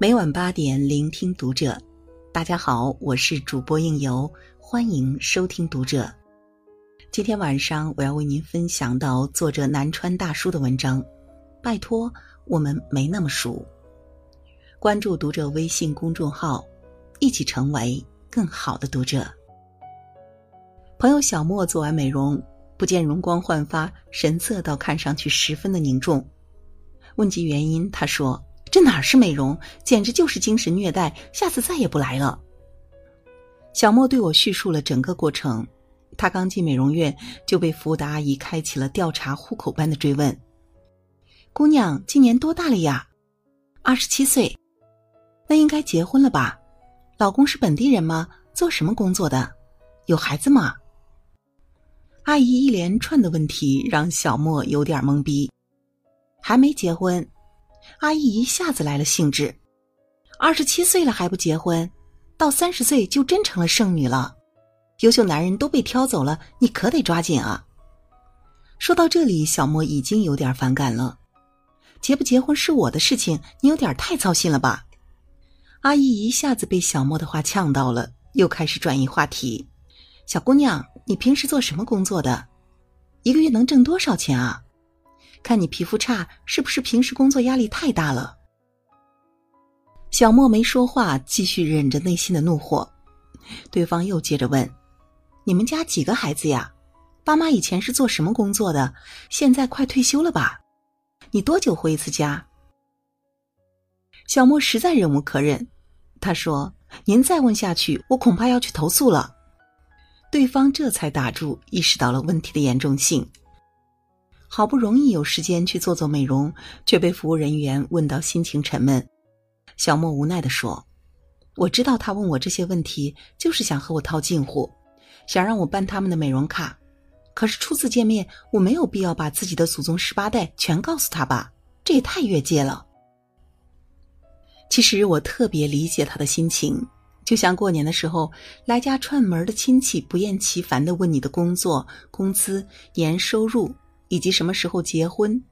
每晚八点，聆听读者。大家好，我是主播应由，欢迎收听读者。今天晚上我要为您分享到作者南川大叔的文章。拜托，我们没那么熟。关注读者微信公众号，一起成为更好的读者。朋友小莫做完美容，不见容光焕发，神色倒看上去十分的凝重。问及原因，他说。这哪是美容，简直就是精神虐待！下次再也不来了。小莫对我叙述了整个过程。他刚进美容院就被服务的阿姨开启了调查户口般的追问：“姑娘今年多大了呀？”“二十七岁。”“那应该结婚了吧？”“老公是本地人吗？做什么工作的？有孩子吗？”阿姨一连串的问题让小莫有点懵逼。还没结婚。阿姨一下子来了兴致，二十七岁了还不结婚，到三十岁就真成了剩女了。优秀男人都被挑走了，你可得抓紧啊！说到这里，小莫已经有点反感了。结不结婚是我的事情，你有点太操心了吧？阿姨一下子被小莫的话呛到了，又开始转移话题：“小姑娘，你平时做什么工作的？一个月能挣多少钱啊？”看你皮肤差，是不是平时工作压力太大了？小莫没说话，继续忍着内心的怒火。对方又接着问：“你们家几个孩子呀？爸妈以前是做什么工作的？现在快退休了吧？你多久回一次家？”小莫实在忍无可忍，他说：“您再问下去，我恐怕要去投诉了。”对方这才打住，意识到了问题的严重性。好不容易有时间去做做美容，却被服务人员问到心情沉闷。小莫无奈地说：“我知道他问我这些问题，就是想和我套近乎，想让我办他们的美容卡。可是初次见面，我没有必要把自己的祖宗十八代全告诉他吧？这也太越界了。”其实我特别理解他的心情，就像过年的时候，来家串门的亲戚不厌其烦地问你的工作、工资、年收入。以及什么时候结婚，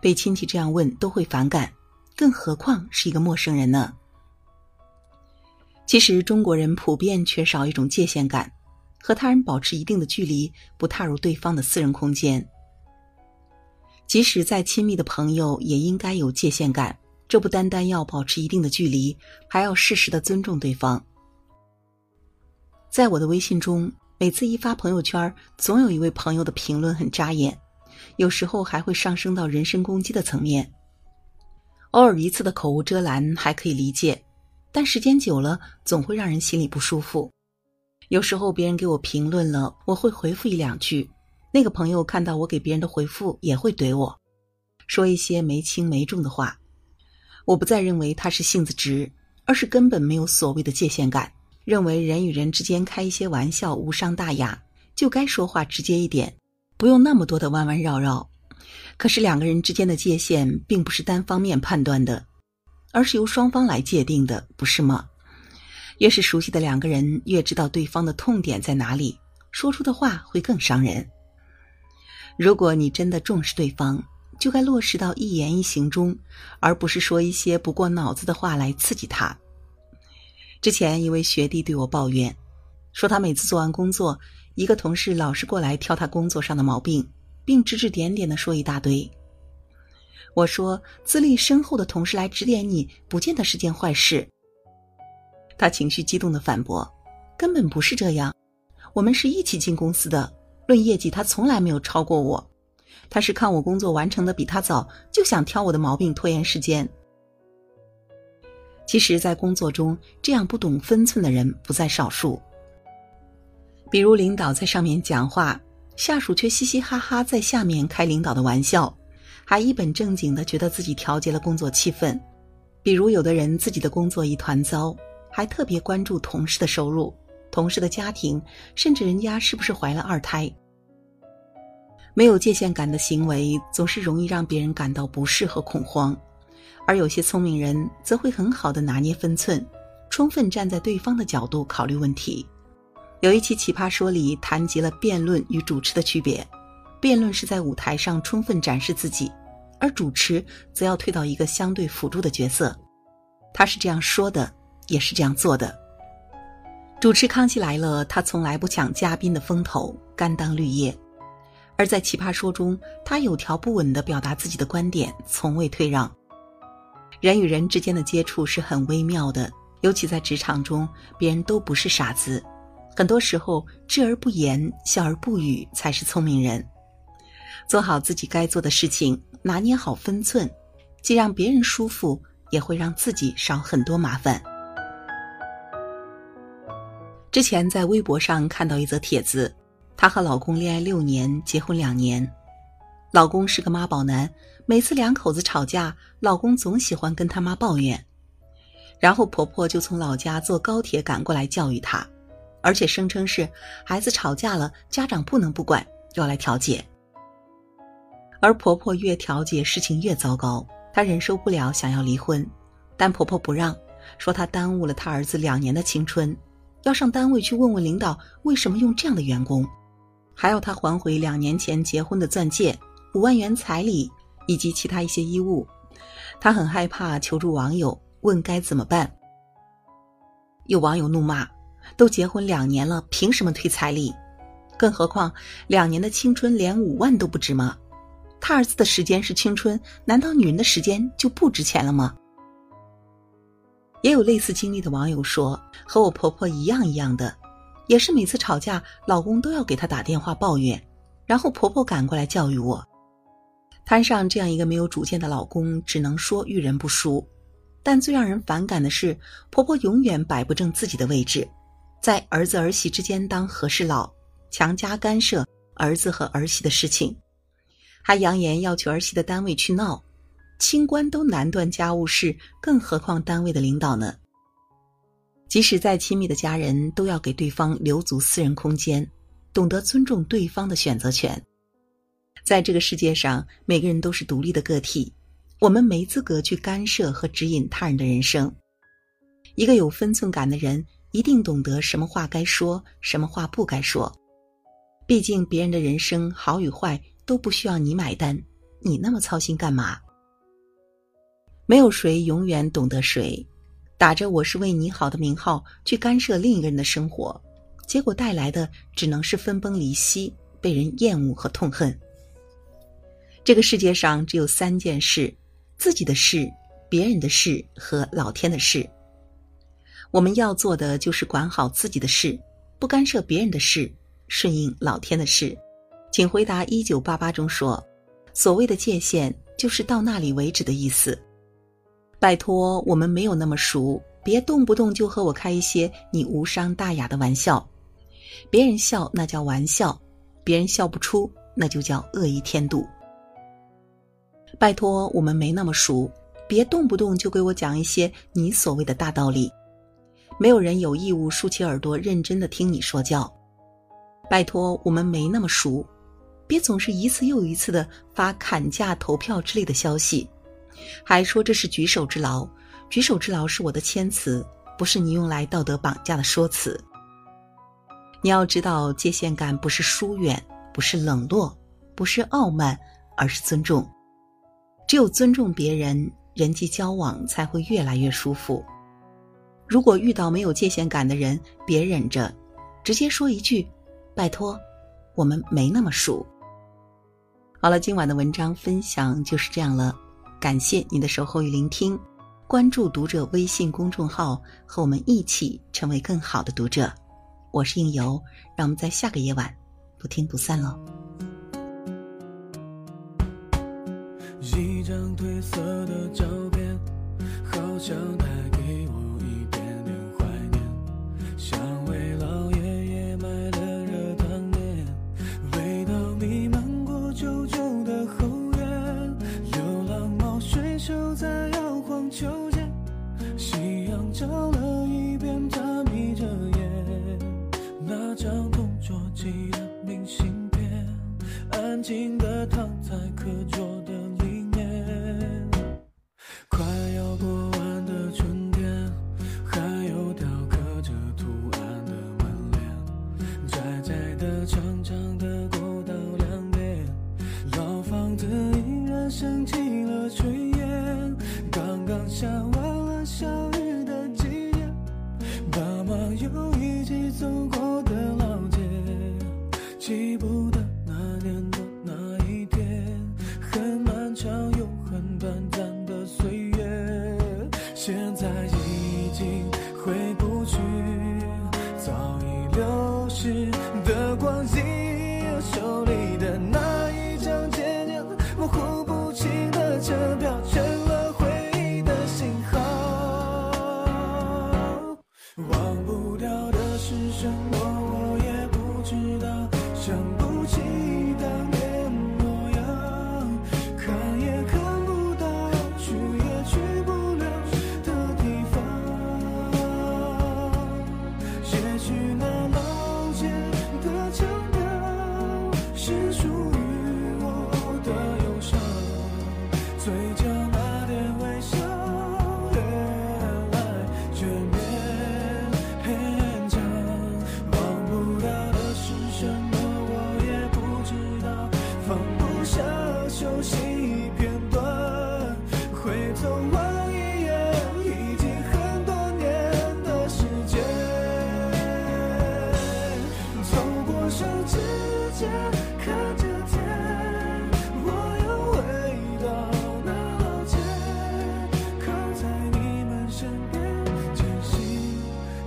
被亲戚这样问都会反感，更何况是一个陌生人呢？其实中国人普遍缺少一种界限感，和他人保持一定的距离，不踏入对方的私人空间。即使再亲密的朋友，也应该有界限感。这不单单要保持一定的距离，还要适时的尊重对方。在我的微信中，每次一发朋友圈，总有一位朋友的评论很扎眼。有时候还会上升到人身攻击的层面。偶尔一次的口无遮拦还可以理解，但时间久了总会让人心里不舒服。有时候别人给我评论了，我会回复一两句，那个朋友看到我给别人的回复也会怼我，说一些没轻没重的话。我不再认为他是性子直，而是根本没有所谓的界限感，认为人与人之间开一些玩笑无伤大雅，就该说话直接一点。不用那么多的弯弯绕绕，可是两个人之间的界限并不是单方面判断的，而是由双方来界定的，不是吗？越是熟悉的两个人，越知道对方的痛点在哪里，说出的话会更伤人。如果你真的重视对方，就该落实到一言一行中，而不是说一些不过脑子的话来刺激他。之前一位学弟对我抱怨，说他每次做完工作。一个同事老是过来挑他工作上的毛病，并指指点点的说一大堆。我说：“资历深厚的同事来指点你，不见得是件坏事。”他情绪激动的反驳：“根本不是这样，我们是一起进公司的，论业绩他从来没有超过我，他是看我工作完成的比他早，就想挑我的毛病拖延时间。”其实，在工作中，这样不懂分寸的人不在少数。比如领导在上面讲话，下属却嘻嘻哈哈在下面开领导的玩笑，还一本正经的觉得自己调节了工作气氛。比如有的人自己的工作一团糟，还特别关注同事的收入、同事的家庭，甚至人家是不是怀了二胎。没有界限感的行为总是容易让别人感到不适和恐慌，而有些聪明人则会很好的拿捏分寸，充分站在对方的角度考虑问题。有一期《奇葩说》里谈及了辩论与主持的区别，辩论是在舞台上充分展示自己，而主持则要退到一个相对辅助的角色。他是这样说的，也是这样做的。主持《康熙来了》，他从来不抢嘉宾的风头，甘当绿叶；而在《奇葩说》中，他有条不紊地表达自己的观点，从未退让。人与人之间的接触是很微妙的，尤其在职场中，别人都不是傻子。很多时候，知而不言，笑而不语，才是聪明人。做好自己该做的事情，拿捏好分寸，既让别人舒服，也会让自己少很多麻烦。之前在微博上看到一则帖子，她和老公恋爱六年，结婚两年，老公是个妈宝男，每次两口子吵架，老公总喜欢跟他妈抱怨，然后婆婆就从老家坐高铁赶过来教育他。而且声称是孩子吵架了，家长不能不管，要来调解。而婆婆越调解，事情越糟糕，她忍受不了，想要离婚，但婆婆不让，说她耽误了她儿子两年的青春，要上单位去问问领导为什么用这样的员工，还要她还回两年前结婚的钻戒、五万元彩礼以及其他一些衣物。她很害怕，求助网友问该怎么办。有网友怒骂。都结婚两年了，凭什么退彩礼？更何况两年的青春连五万都不值吗？他儿子的时间是青春，难道女人的时间就不值钱了吗？也有类似经历的网友说，和我婆婆一样一样的，也是每次吵架，老公都要给她打电话抱怨，然后婆婆赶过来教育我。摊上这样一个没有主见的老公，只能说遇人不淑。但最让人反感的是，婆婆永远摆不正自己的位置。在儿子儿媳之间当和事佬，强加干涉儿子和儿媳的事情，还扬言要求儿媳的单位去闹，清官都难断家务事，更何况单位的领导呢？即使再亲密的家人，都要给对方留足私人空间，懂得尊重对方的选择权。在这个世界上，每个人都是独立的个体，我们没资格去干涉和指引他人的人生。一个有分寸感的人。一定懂得什么话该说，什么话不该说。毕竟别人的人生好与坏都不需要你买单，你那么操心干嘛？没有谁永远懂得谁，打着我是为你好的名号去干涉另一个人的生活，结果带来的只能是分崩离析，被人厌恶和痛恨。这个世界上只有三件事：自己的事、别人的事和老天的事。我们要做的就是管好自己的事，不干涉别人的事，顺应老天的事。请回答一九八八中说，所谓的界限就是到那里为止的意思。拜托，我们没有那么熟，别动不动就和我开一些你无伤大雅的玩笑。别人笑那叫玩笑，别人笑不出那就叫恶意添堵。拜托，我们没那么熟，别动不动就给我讲一些你所谓的大道理。没有人有义务竖起耳朵认真的听你说教，拜托，我们没那么熟，别总是一次又一次的发砍价投票之类的消息，还说这是举手之劳，举手之劳是我的谦词，不是你用来道德绑架的说辞。你要知道，界限感不是疏远，不是冷落，不是傲慢，而是尊重。只有尊重别人，人际交往才会越来越舒服。如果遇到没有界限感的人，别忍着，直接说一句：“拜托，我们没那么熟。”好了，今晚的文章分享就是这样了，感谢你的守候与聆听，关注读者微信公众号，和我们一起成为更好的读者。我是应由，让我们在下个夜晚不听不散喽。一张褪色的照片，好像带给当永恒短暂的岁月现在已经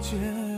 觉。